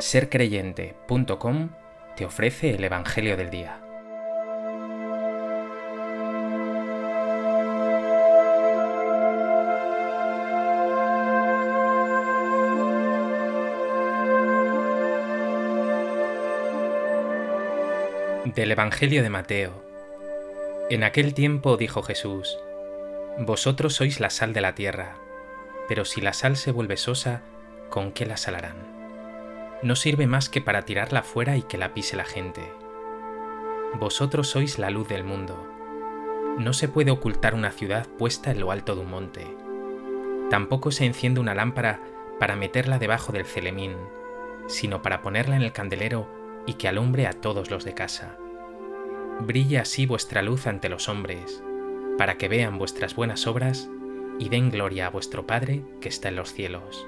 sercreyente.com te ofrece el Evangelio del Día. Del Evangelio de Mateo. En aquel tiempo dijo Jesús, Vosotros sois la sal de la tierra, pero si la sal se vuelve sosa, ¿con qué la salarán? No sirve más que para tirarla fuera y que la pise la gente. Vosotros sois la luz del mundo. No se puede ocultar una ciudad puesta en lo alto de un monte. Tampoco se enciende una lámpara para meterla debajo del celemín, sino para ponerla en el candelero y que alumbre a todos los de casa. Brilla así vuestra luz ante los hombres, para que vean vuestras buenas obras y den gloria a vuestro Padre que está en los cielos.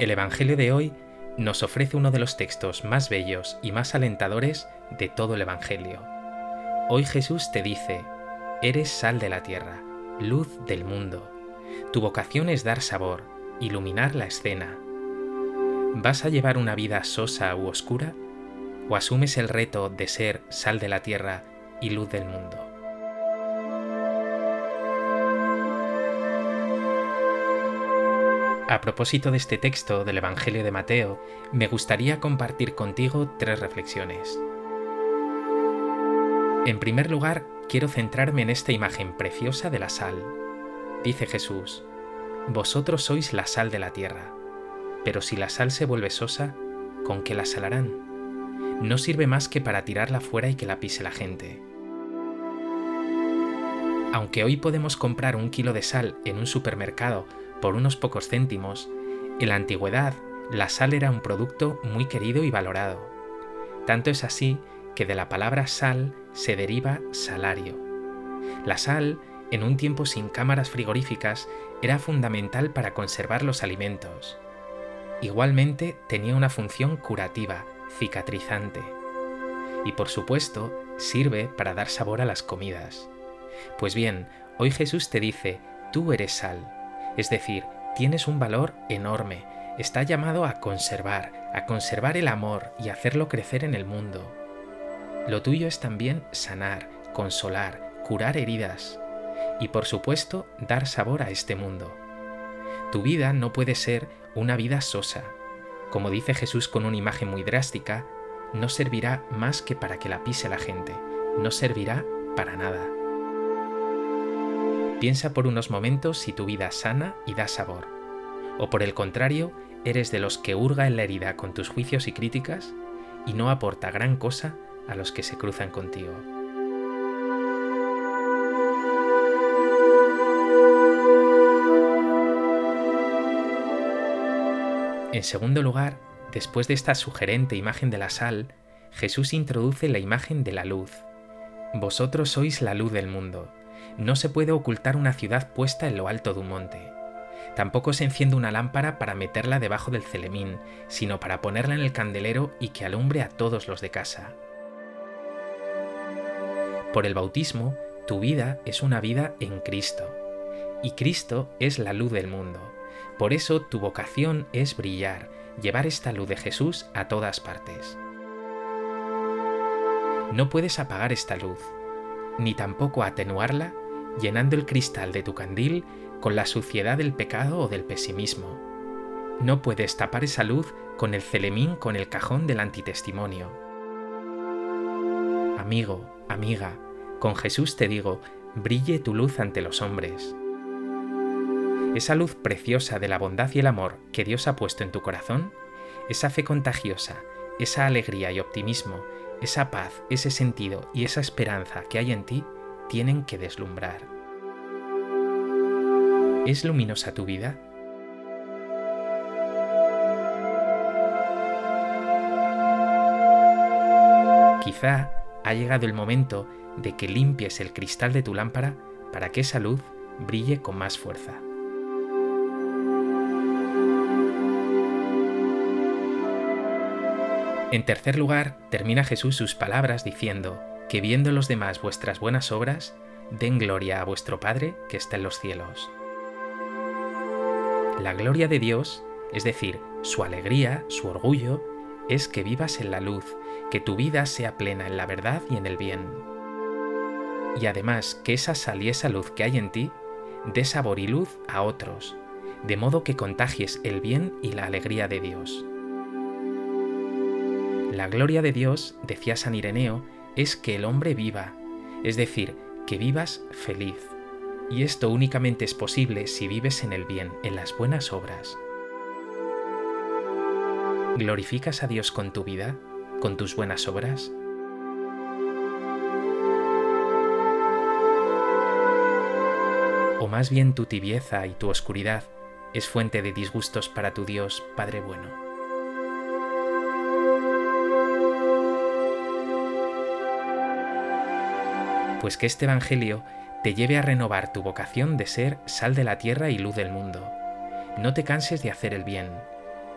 El Evangelio de hoy nos ofrece uno de los textos más bellos y más alentadores de todo el Evangelio. Hoy Jesús te dice, eres sal de la tierra, luz del mundo. Tu vocación es dar sabor, iluminar la escena. ¿Vas a llevar una vida sosa u oscura? ¿O asumes el reto de ser sal de la tierra y luz del mundo? A propósito de este texto del Evangelio de Mateo, me gustaría compartir contigo tres reflexiones. En primer lugar, quiero centrarme en esta imagen preciosa de la sal. Dice Jesús, Vosotros sois la sal de la tierra, pero si la sal se vuelve sosa, ¿con qué la salarán? No sirve más que para tirarla fuera y que la pise la gente. Aunque hoy podemos comprar un kilo de sal en un supermercado por unos pocos céntimos, en la antigüedad la sal era un producto muy querido y valorado. Tanto es así que de la palabra sal se deriva salario. La sal, en un tiempo sin cámaras frigoríficas, era fundamental para conservar los alimentos. Igualmente tenía una función curativa, cicatrizante. Y por supuesto, sirve para dar sabor a las comidas. Pues bien, hoy Jesús te dice, tú eres sal es decir, tienes un valor enorme, está llamado a conservar, a conservar el amor y hacerlo crecer en el mundo. Lo tuyo es también sanar, consolar, curar heridas y por supuesto dar sabor a este mundo. Tu vida no puede ser una vida sosa. Como dice Jesús con una imagen muy drástica, no servirá más que para que la pise la gente, no servirá para nada. Piensa por unos momentos si tu vida sana y da sabor. O por el contrario, eres de los que hurga en la herida con tus juicios y críticas y no aporta gran cosa a los que se cruzan contigo. En segundo lugar, después de esta sugerente imagen de la sal, Jesús introduce la imagen de la luz. Vosotros sois la luz del mundo. No se puede ocultar una ciudad puesta en lo alto de un monte. Tampoco se enciende una lámpara para meterla debajo del celemín, sino para ponerla en el candelero y que alumbre a todos los de casa. Por el bautismo, tu vida es una vida en Cristo, y Cristo es la luz del mundo. Por eso tu vocación es brillar, llevar esta luz de Jesús a todas partes. No puedes apagar esta luz, ni tampoco atenuarla llenando el cristal de tu candil con la suciedad del pecado o del pesimismo. No puedes tapar esa luz con el celemín con el cajón del antitestimonio. Amigo, amiga, con Jesús te digo, brille tu luz ante los hombres. Esa luz preciosa de la bondad y el amor que Dios ha puesto en tu corazón, esa fe contagiosa, esa alegría y optimismo, esa paz, ese sentido y esa esperanza que hay en ti, tienen que deslumbrar. ¿Es luminosa tu vida? Quizá ha llegado el momento de que limpies el cristal de tu lámpara para que esa luz brille con más fuerza. En tercer lugar, termina Jesús sus palabras diciendo, que viendo los demás vuestras buenas obras, den gloria a vuestro Padre que está en los cielos. La gloria de Dios, es decir, su alegría, su orgullo, es que vivas en la luz, que tu vida sea plena en la verdad y en el bien. Y además que esa sal y esa luz que hay en ti dé sabor y luz a otros, de modo que contagies el bien y la alegría de Dios. La gloria de Dios, decía San Ireneo, es que el hombre viva, es decir, que vivas feliz. Y esto únicamente es posible si vives en el bien, en las buenas obras. ¿Glorificas a Dios con tu vida, con tus buenas obras? ¿O más bien tu tibieza y tu oscuridad es fuente de disgustos para tu Dios, Padre bueno? Pues que este Evangelio te lleve a renovar tu vocación de ser sal de la tierra y luz del mundo. No te canses de hacer el bien,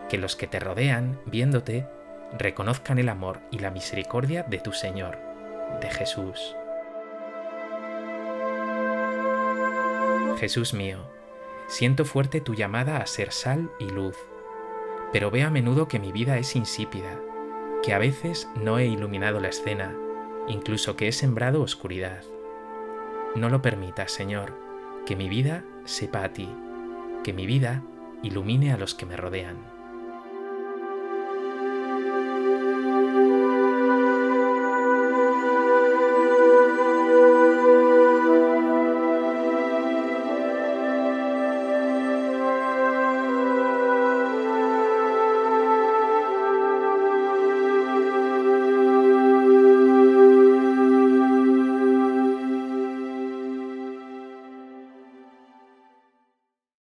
que los que te rodean, viéndote, reconozcan el amor y la misericordia de tu Señor, de Jesús. Jesús mío, siento fuerte tu llamada a ser sal y luz, pero veo a menudo que mi vida es insípida, que a veces no he iluminado la escena, incluso que he sembrado oscuridad. No lo permitas, Señor, que mi vida sepa a ti, que mi vida ilumine a los que me rodean.